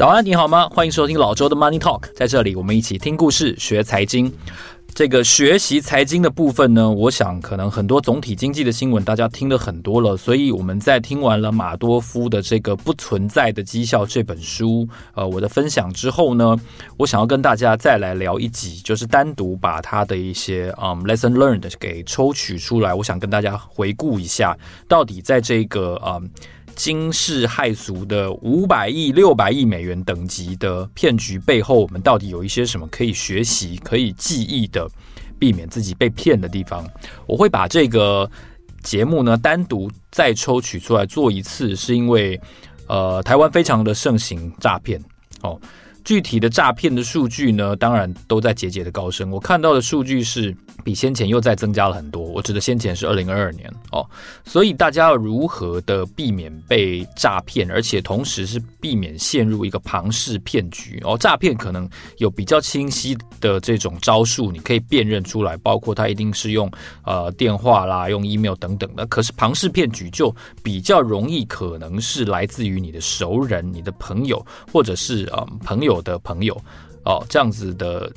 早安，你好吗？欢迎收听老周的 Money Talk，在这里我们一起听故事、学财经。这个学习财经的部分呢，我想可能很多总体经济的新闻大家听了很多了，所以我们在听完了马多夫的这个《不存在的绩效》这本书，呃，我的分享之后呢，我想要跟大家再来聊一集，就是单独把他的一些嗯 lesson learned 给抽取出来，我想跟大家回顾一下，到底在这个嗯。惊世骇俗的五百亿、六百亿美元等级的骗局背后，我们到底有一些什么可以学习、可以记忆的，避免自己被骗的地方？我会把这个节目呢单独再抽取出来做一次，是因为呃，台湾非常的盛行诈骗哦。具体的诈骗的数据呢，当然都在节节的高升。我看到的数据是比先前又再增加了很多。我指的先前是二零二二年哦，所以大家要如何的避免被诈骗，而且同时是避免陷入一个庞氏骗局哦。诈骗可能有比较清晰的这种招数，你可以辨认出来，包括他一定是用呃电话啦、用 email 等等的。可是庞氏骗局就比较容易，可能是来自于你的熟人、你的朋友，或者是呃朋友。的朋友哦，这样子的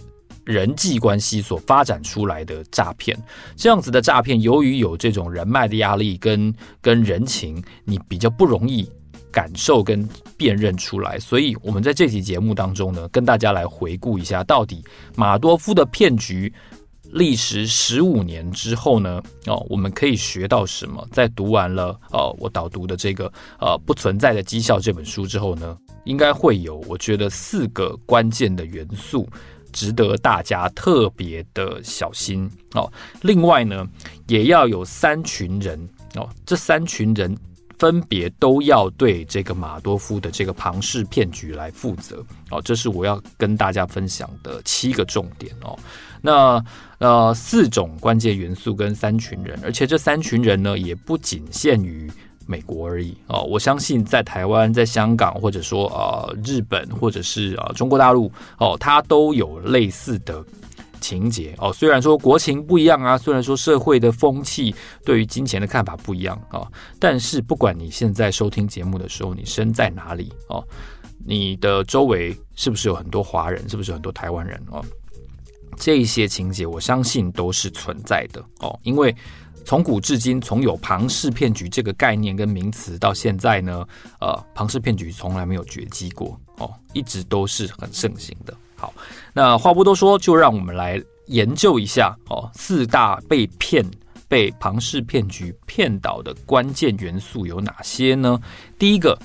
人际关系所发展出来的诈骗，这样子的诈骗，由于有这种人脉的压力跟跟人情，你比较不容易感受跟辨认出来，所以我们在这期节目当中呢，跟大家来回顾一下，到底马多夫的骗局。历时十五年之后呢，哦，我们可以学到什么？在读完了哦，我导读的这个呃不存在的绩效这本书之后呢，应该会有我觉得四个关键的元素，值得大家特别的小心哦。另外呢，也要有三群人哦，这三群人分别都要对这个马多夫的这个庞氏骗局来负责哦。这是我要跟大家分享的七个重点哦。那呃，四种关键元素跟三群人，而且这三群人呢，也不仅限于美国而已哦。我相信在台湾、在香港，或者说呃日本，或者是呃中国大陆哦，它都有类似的情节哦。虽然说国情不一样啊，虽然说社会的风气对于金钱的看法不一样啊，但是不管你现在收听节目的时候，你身在哪里哦，你的周围是不是有很多华人，是不是有很多台湾人哦？这一些情节，我相信都是存在的哦，因为从古至今，从有庞氏骗局这个概念跟名词到现在呢，呃，庞氏骗局从来没有绝迹过哦，一直都是很盛行的。好，那话不多说，就让我们来研究一下哦，四大被骗、被庞氏骗局骗倒的关键元素有哪些呢？第一个。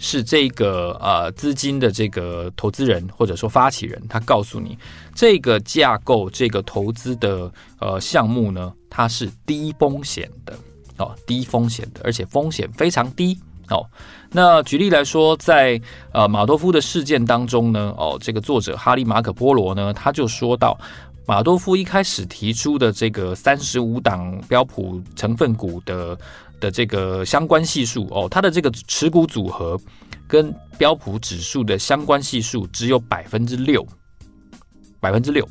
是这个呃资金的这个投资人或者说发起人，他告诉你这个架构这个投资的呃项目呢，它是低风险的哦，低风险的，而且风险非常低哦。那举例来说，在呃马多夫的事件当中呢，哦，这个作者哈利马可波罗呢，他就说到马多夫一开始提出的这个三十五档标普成分股的。的这个相关系数哦，它的这个持股组合跟标普指数的相关系数只有百分之六，百分之六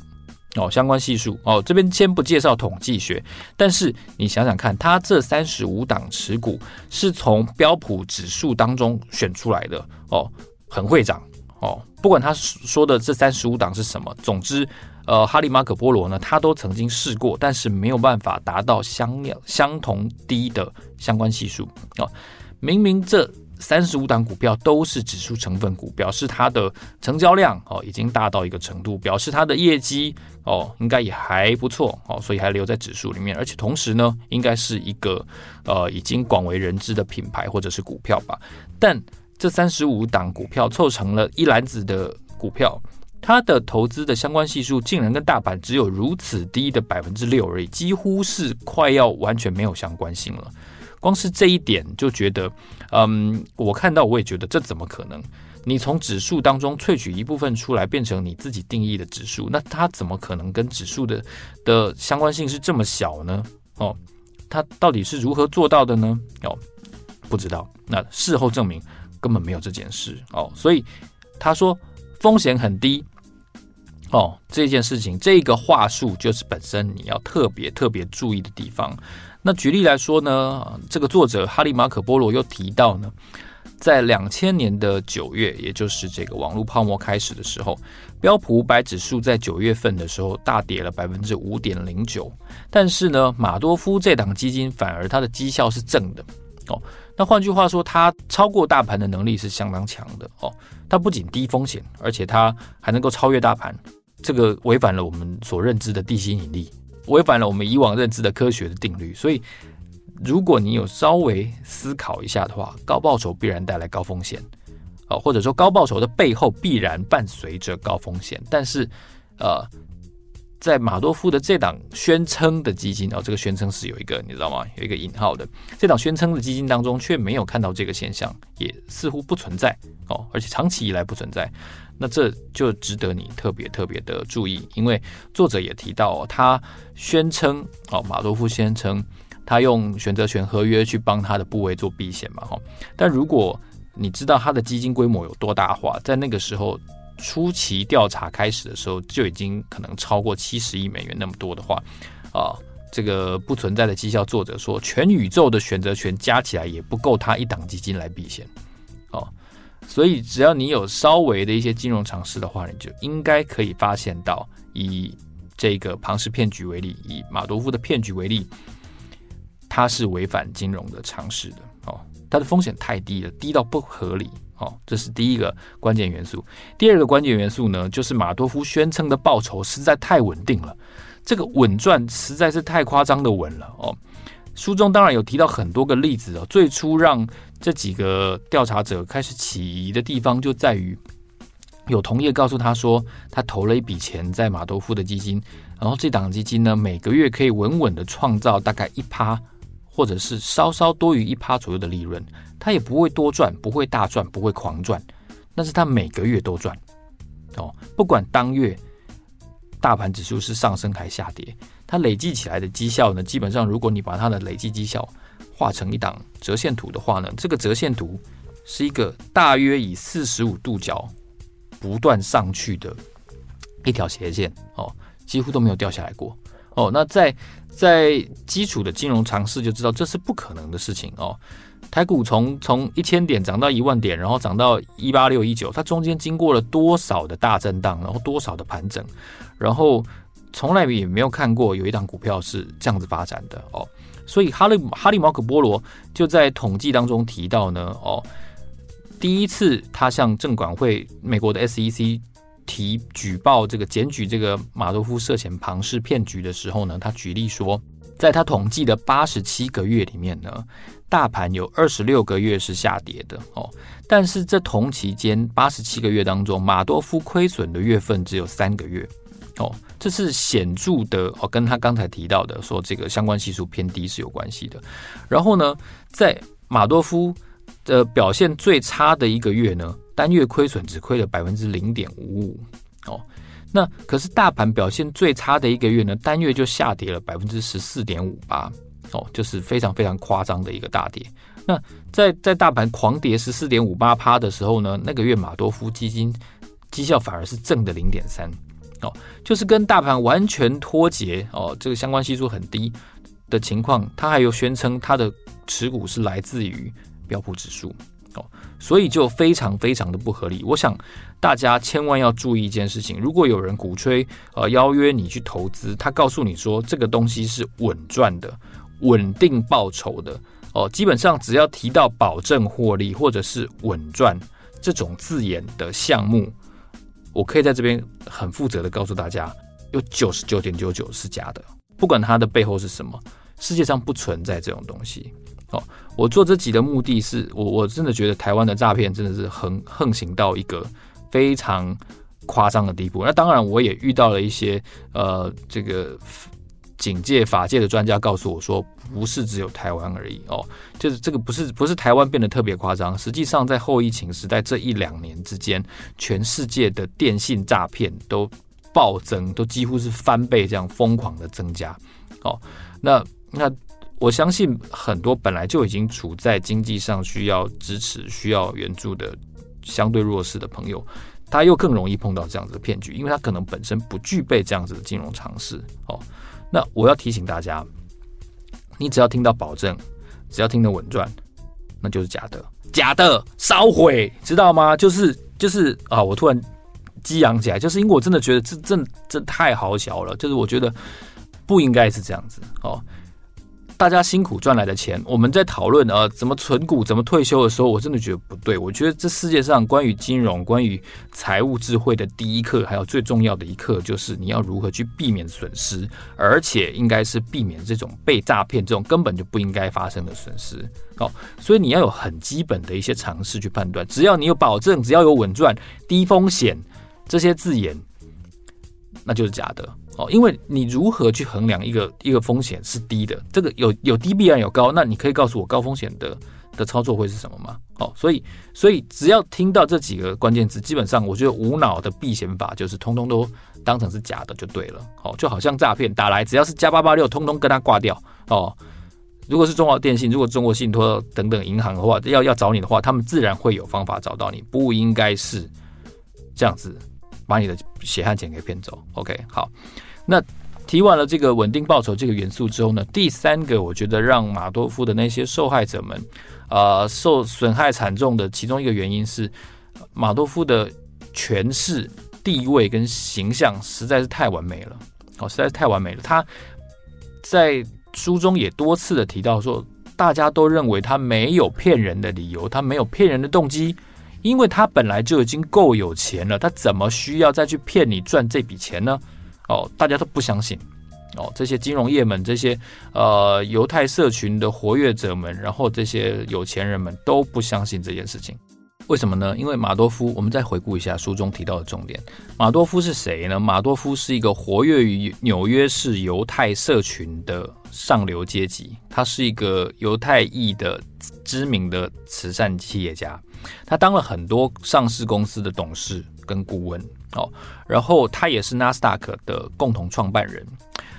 哦，相关系数哦，这边先不介绍统计学，但是你想想看，它这三十五档持股是从标普指数当中选出来的哦，很会涨哦，不管他说的这三十五档是什么，总之。呃，哈利马可波罗呢，他都曾经试过，但是没有办法达到相量相同低的相关系数啊。明明这三十五档股票都是指数成分股，表示它的成交量哦已经大到一个程度，表示它的业绩哦应该也还不错哦，所以还留在指数里面，而且同时呢，应该是一个呃已经广为人知的品牌或者是股票吧。但这三十五档股票凑成了一篮子的股票。它的投资的相关系数竟然跟大盘只有如此低的百分之六而已，几乎是快要完全没有相关性了。光是这一点就觉得，嗯，我看到我也觉得这怎么可能？你从指数当中萃取一部分出来，变成你自己定义的指数，那它怎么可能跟指数的的相关性是这么小呢？哦，它到底是如何做到的呢？哦，不知道。那事后证明根本没有这件事哦，所以他说。风险很低哦，这件事情这个话术就是本身你要特别特别注意的地方。那举例来说呢，这个作者哈利马可波罗又提到呢，在两千年的九月，也就是这个网络泡沫开始的时候，标普五百指数在九月份的时候大跌了百分之五点零九，但是呢，马多夫这档基金反而它的绩效是正的哦。那换句话说，它超过大盘的能力是相当强的哦。它不仅低风险，而且它还能够超越大盘，这个违反了我们所认知的地心引力，违反了我们以往认知的科学的定律，所以。如果你有稍微思考一下的话，高报酬必然带来高风险，啊，或者说高报酬的背后必然伴随着高风险。但是，呃，在马多夫的这档宣称的基金，哦，这个宣称是有一个你知道吗？有一个引号的，这档宣称的基金当中却没有看到这个现象，也似乎不存在哦，而且长期以来不存在。那这就值得你特别特别的注意，因为作者也提到，哦，他宣称，哦，马多夫宣称。他用选择权合约去帮他的部位做避险嘛，哈。但如果你知道他的基金规模有多大化，在那个时候初期调查开始的时候，就已经可能超过七十亿美元那么多的话，啊，这个不存在的绩效，作者说全宇宙的选择权加起来也不够他一档基金来避险，哦。所以只要你有稍微的一些金融常识的话，你就应该可以发现到，以这个庞氏骗局为例，以马多夫的骗局为例。它是违反金融的常识的哦，它的风险太低了，低到不合理哦，这是第一个关键元素。第二个关键元素呢，就是马多夫宣称的报酬实在太稳定了，这个稳赚实在是太夸张的稳了哦。书中当然有提到很多个例子哦，最初让这几个调查者开始起疑的地方就在于，有同业告诉他说，他投了一笔钱在马多夫的基金，然后这档基金呢，每个月可以稳稳的创造大概一趴。或者是稍稍多于一趴左右的利润，他也不会多赚，不会大赚，不会狂赚，但是他每个月都赚哦，不管当月大盘指数是上升还下跌，它累计起来的绩效呢，基本上如果你把它的累计绩效画成一档折线图的话呢，这个折线图是一个大约以四十五度角不断上去的一条斜线哦，几乎都没有掉下来过哦，那在。在基础的金融常识就知道这是不可能的事情哦。台股从从一千点涨到一万点，然后涨到一八六一九，它中间经过了多少的大震荡，然后多少的盘整，然后从来也没有看过有一档股票是这样子发展的哦。所以哈利哈利毛可波罗就在统计当中提到呢，哦，第一次他向证管会美国的 SEC。提举报这个检举这个马多夫涉嫌庞氏骗局的时候呢，他举例说，在他统计的八十七个月里面呢，大盘有二十六个月是下跌的哦，但是这同期间八十七个月当中，马多夫亏损的月份只有三个月哦，这是显著的哦，跟他刚才提到的说这个相关系数偏低是有关系的。然后呢，在马多夫的表现最差的一个月呢，单月亏损只亏了百分之零点五五哦，那可是大盘表现最差的一个月呢，单月就下跌了百分之十四点五八哦，就是非常非常夸张的一个大跌。那在在大盘狂跌十四点五八趴的时候呢，那个月马多夫基金绩效反而是正的零点三哦，就是跟大盘完全脱节哦，这个相关系数很低的情况，他还有宣称他的持股是来自于标普指数。所以就非常非常的不合理。我想大家千万要注意一件事情：如果有人鼓吹呃邀约你去投资，他告诉你说这个东西是稳赚的、稳定报酬的哦，基本上只要提到保证获利或者是稳赚这种字眼的项目，我可以在这边很负责的告诉大家，有九十九点九九是假的，不管它的背后是什么，世界上不存在这种东西。哦，我做这集的目的是我我真的觉得台湾的诈骗真的是横横行到一个非常夸张的地步。那当然，我也遇到了一些呃，这个警界法界的专家告诉我说，不是只有台湾而已哦，就是这个不是不是台湾变得特别夸张，实际上在后疫情时代这一两年之间，全世界的电信诈骗都暴增，都几乎是翻倍这样疯狂的增加。哦，那那。我相信很多本来就已经处在经济上需要支持、需要援助的相对弱势的朋友，他又更容易碰到这样子的骗局，因为他可能本身不具备这样子的金融常识。哦，那我要提醒大家，你只要听到保证，只要听得稳赚，那就是假的。假的，烧毁，知道吗？就是就是啊，我突然激昂起来，就是因为我真的觉得这这这太好笑了，就是我觉得不应该是这样子哦。大家辛苦赚来的钱，我们在讨论呃怎么存股、怎么退休的时候，我真的觉得不对。我觉得这世界上关于金融、关于财务智慧的第一课，还有最重要的一课，就是你要如何去避免损失，而且应该是避免这种被诈骗这种根本就不应该发生的损失。哦，所以你要有很基本的一些常识去判断。只要你有保证，只要有稳赚、低风险这些字眼，那就是假的。哦，因为你如何去衡量一个一个风险是低的？这个有有低必然有高，那你可以告诉我高风险的的操作会是什么吗？哦，所以所以只要听到这几个关键字，基本上我觉得无脑的避险法就是通通都当成是假的就对了。哦，就好像诈骗打来，只要是加八八六，通通跟他挂掉。哦，如果是中华电信，如果中国信托等等银行的话，要要找你的话，他们自然会有方法找到你，不应该是这样子把你的血汗钱给骗走。OK，好。那提完了这个稳定报酬这个元素之后呢，第三个我觉得让马多夫的那些受害者们，呃，受损害惨重的其中一个原因是马多夫的权势地位跟形象实在是太完美了，哦，实在是太完美了。他在书中也多次的提到说，大家都认为他没有骗人的理由，他没有骗人的动机，因为他本来就已经够有钱了，他怎么需要再去骗你赚这笔钱呢？哦，大家都不相信哦，这些金融业们，这些呃犹太社群的活跃者们，然后这些有钱人们都不相信这件事情。为什么呢？因为马多夫，我们再回顾一下书中提到的重点。马多夫是谁呢？马多夫是一个活跃于纽约市犹太社群的上流阶级，他是一个犹太裔的知名的慈善企业家，他当了很多上市公司的董事跟顾问。哦，然后他也是纳斯达克的共同创办人，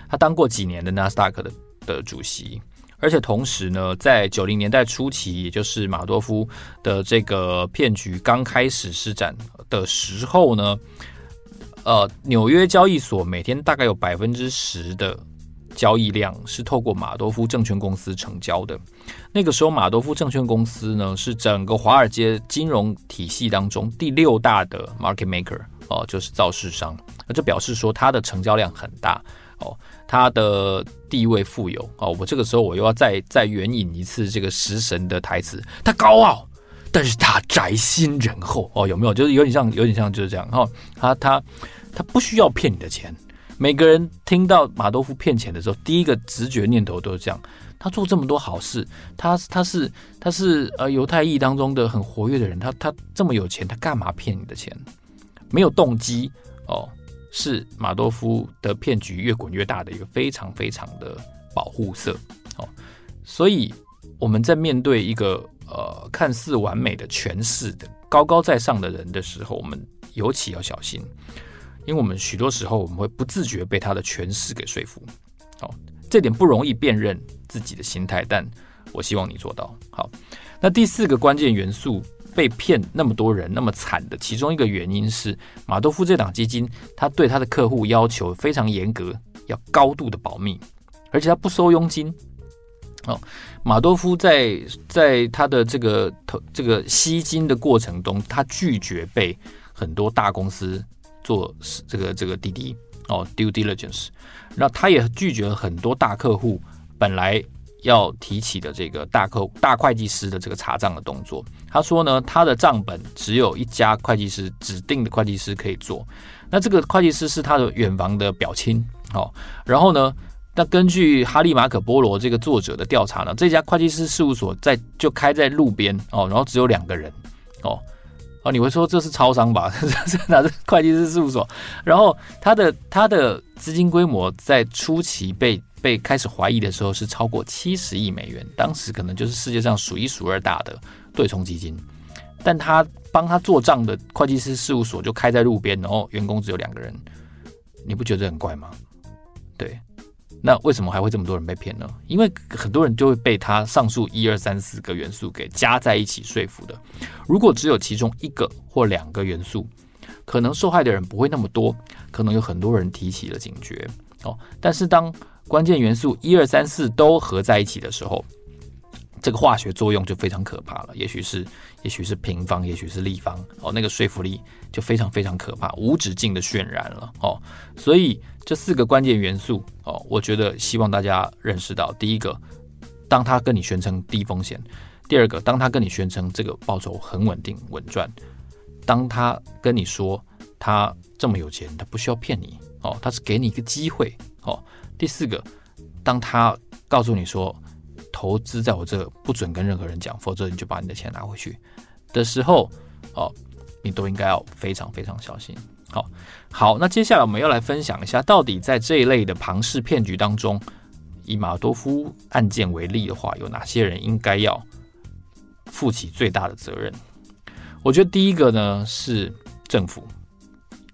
他当过几年的纳斯达克的的主席，而且同时呢，在九零年代初期，也就是马多夫的这个骗局刚开始施展的时候呢，呃，纽约交易所每天大概有百分之十的交易量是透过马多夫证券公司成交的。那个时候，马多夫证券公司呢是整个华尔街金融体系当中第六大的 market maker。哦，就是造市商，那就表示说它的成交量很大哦，它的地位富有哦。我这个时候我又要再再援引一次这个食神的台词，他高傲，但是他宅心仁厚哦，有没有？就是有点像，有点像就是这样哈、哦。他他他不需要骗你的钱。每个人听到马多夫骗钱的时候，第一个直觉念头都是这样：他做这么多好事，他他是他是呃犹太裔当中的很活跃的人，他他这么有钱，他干嘛骗你的钱？没有动机哦，是马多夫的骗局越滚越大的一个非常非常的保护色哦，所以我们在面对一个呃看似完美的权势的高高在上的人的时候，我们尤其要小心，因为我们许多时候我们会不自觉被他的权势给说服，哦，这点不容易辨认自己的心态，但我希望你做到好。那第四个关键元素。被骗那么多人那么惨的其中一个原因是马多夫这档基金，他对他的客户要求非常严格，要高度的保密，而且他不收佣金。哦，马多夫在在他的这个投这个吸金的过程中，他拒绝被很多大公司做这个这个滴滴哦 due diligence，那他也拒绝了很多大客户本来。要提起的这个大客大会计师的这个查账的动作，他说呢，他的账本只有一家会计师指定的会计师可以做，那这个会计师是他的远房的表亲，哦，然后呢，那根据哈利马可波罗这个作者的调查呢，这家会计师事务所在就开在路边哦，然后只有两个人，哦，哦，你会说这是超商吧？这是哪是会计师事务所？然后他的他的资金规模在初期被。被开始怀疑的时候是超过七十亿美元，当时可能就是世界上数一数二大的对冲基金，但他帮他做账的会计师事务所就开在路边，然后员工只有两个人，你不觉得很怪吗？对，那为什么还会这么多人被骗呢？因为很多人就会被他上述一二三四个元素给加在一起说服的。如果只有其中一个或两个元素，可能受害的人不会那么多，可能有很多人提起了警觉哦。但是当关键元素一二三四都合在一起的时候，这个化学作用就非常可怕了。也许是，也许是平方，也许是立方哦，那个说服力就非常非常可怕，无止境的渲染了哦。所以这四个关键元素哦，我觉得希望大家认识到：第一个，当他跟你宣称低风险；第二个，当他跟你宣称这个报酬很稳定稳赚；当他跟你说他这么有钱，他不需要骗你哦，他是给你一个机会哦。第四个，当他告诉你说，投资在我这不准跟任何人讲，否则你就把你的钱拿回去的时候，哦，你都应该要非常非常小心。好，好，那接下来我们要来分享一下，到底在这一类的庞氏骗局当中，以马尔多夫案件为例的话，有哪些人应该要负起最大的责任？我觉得第一个呢是政府。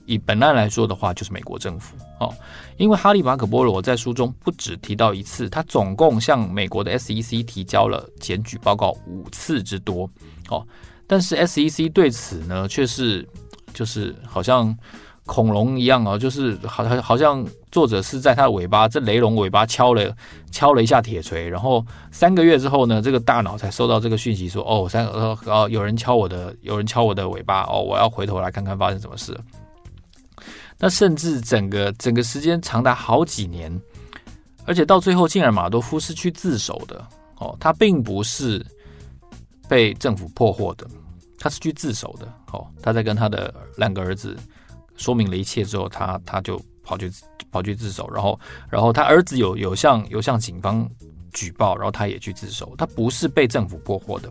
以本案来说的话，就是美国政府哦，因为哈利马可波罗在书中不止提到一次，他总共向美国的 SEC 提交了检举报告五次之多哦，但是 SEC 对此呢，却是就是好像恐龙一样哦，就是好像好像作者是在他的尾巴，这雷龙尾巴敲了敲了一下铁锤，然后三个月之后呢，这个大脑才收到这个讯息说，哦，三呃呃有人敲我的，有人敲我的尾巴哦，我要回头来看看发生什么事。那甚至整个整个时间长达好几年，而且到最后竟然马多夫是去自首的哦，他并不是被政府破获的，他是去自首的哦。他在跟他的两个儿子说明了一切之后，他他就跑去跑去自首，然后然后他儿子有有向有向警方举报，然后他也去自首，他不是被政府破获的。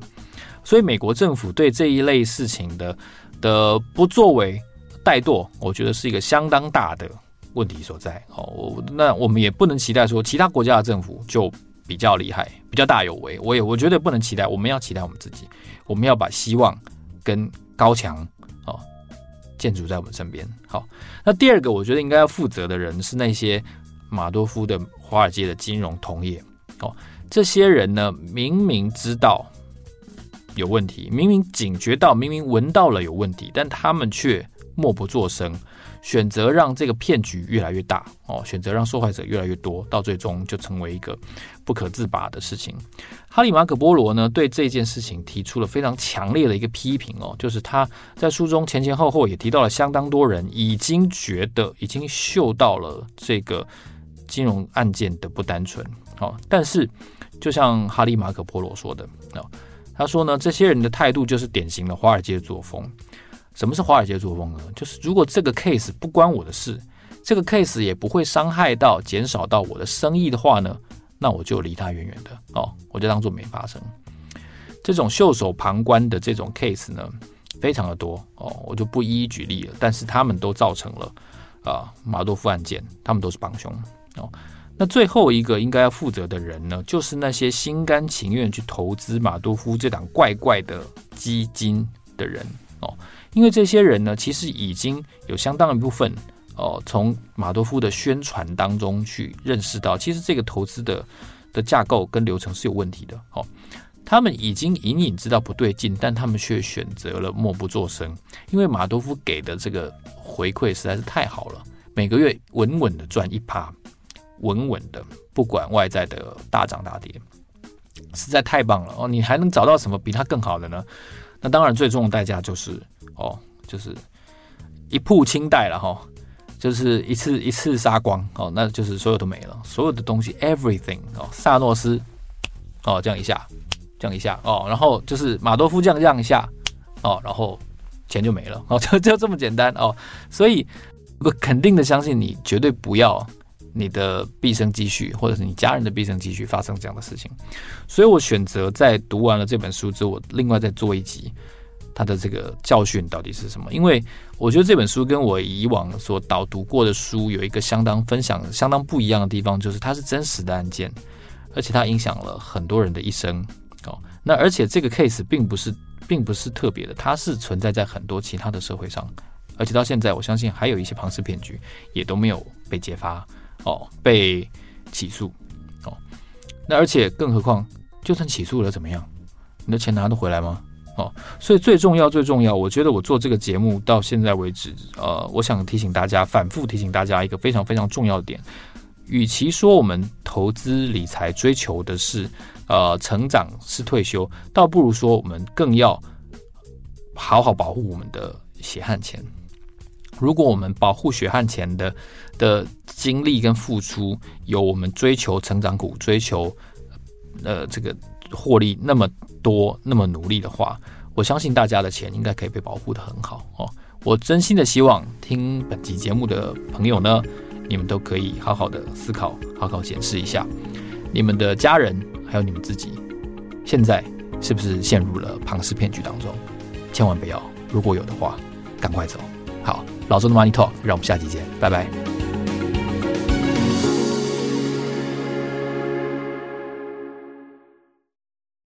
所以美国政府对这一类事情的的不作为。怠惰，我觉得是一个相当大的问题所在。哦，那我们也不能期待说其他国家的政府就比较厉害、比较大有为。我也我觉得不能期待，我们要期待我们自己，我们要把希望跟高墙建筑在我们身边。好，那第二个我觉得应该要负责的人是那些马多夫的华尔街的金融同业。哦，这些人呢，明明知道有问题，明明警觉到，明明闻到了有问题，但他们却。默不作声，选择让这个骗局越来越大哦，选择让受害者越来越多，到最终就成为一个不可自拔的事情。哈利马可波罗呢，对这件事情提出了非常强烈的一个批评哦，就是他在书中前前后后也提到了相当多人已经觉得已经嗅到了这个金融案件的不单纯哦，但是就像哈利马可波罗说的哦，他说呢，这些人的态度就是典型的华尔街作风。什么是华尔街作风呢？就是如果这个 case 不关我的事，这个 case 也不会伤害到、减少到我的生意的话呢，那我就离他远远的哦，我就当做没发生。这种袖手旁观的这种 case 呢，非常的多哦，我就不一一举例了。但是他们都造成了啊马多夫案件，他们都是帮凶哦。那最后一个应该要负责的人呢，就是那些心甘情愿去投资马多夫这档怪怪的基金的人哦。因为这些人呢，其实已经有相当一部分哦，从马多夫的宣传当中去认识到，其实这个投资的的架构跟流程是有问题的。哦，他们已经隐隐知道不对劲，但他们却选择了默不作声，因为马多夫给的这个回馈实在是太好了，每个月稳稳的赚一趴，稳稳的，不管外在的大涨大跌，实在太棒了哦！你还能找到什么比他更好的呢？那当然，最终的代价就是。哦，就是一铺清袋了哈，就是一次一次杀光哦，那就是所有都没了，所有的东西 everything 哦，萨诺斯哦，这样一下，这样一下哦，然后就是马多夫这样这样一下哦，然后钱就没了哦，就就这么简单哦，所以我肯定的相信你绝对不要你的毕生积蓄或者是你家人的毕生积蓄发生这样的事情，所以我选择在读完了这本书之后，我另外再做一集。他的这个教训到底是什么？因为我觉得这本书跟我以往所导读过的书有一个相当分享、相当不一样的地方，就是它是真实的案件，而且它影响了很多人的一生。哦，那而且这个 case 并不是并不是特别的，它是存在在很多其他的社会上，而且到现在，我相信还有一些庞氏骗局也都没有被揭发哦，被起诉哦。那而且更何况，就算起诉了怎么样？你的钱拿得回来吗？哦，所以最重要、最重要，我觉得我做这个节目到现在为止，呃，我想提醒大家，反复提醒大家一个非常非常重要的点，与其说我们投资理财追求的是呃成长是退休，倒不如说我们更要好好保护我们的血汗钱。如果我们保护血汗钱的的精力跟付出，有我们追求成长股、追求呃这个获利那么多、那么努力的话，我相信大家的钱应该可以被保护得很好哦。我真心的希望听本集节目的朋友呢，你们都可以好好的思考、好好检视一下，你们的家人还有你们自己，现在是不是陷入了庞氏骗局当中？千万不要，如果有的话，赶快走。好，老周的 Money Talk，让我们下期见，拜拜。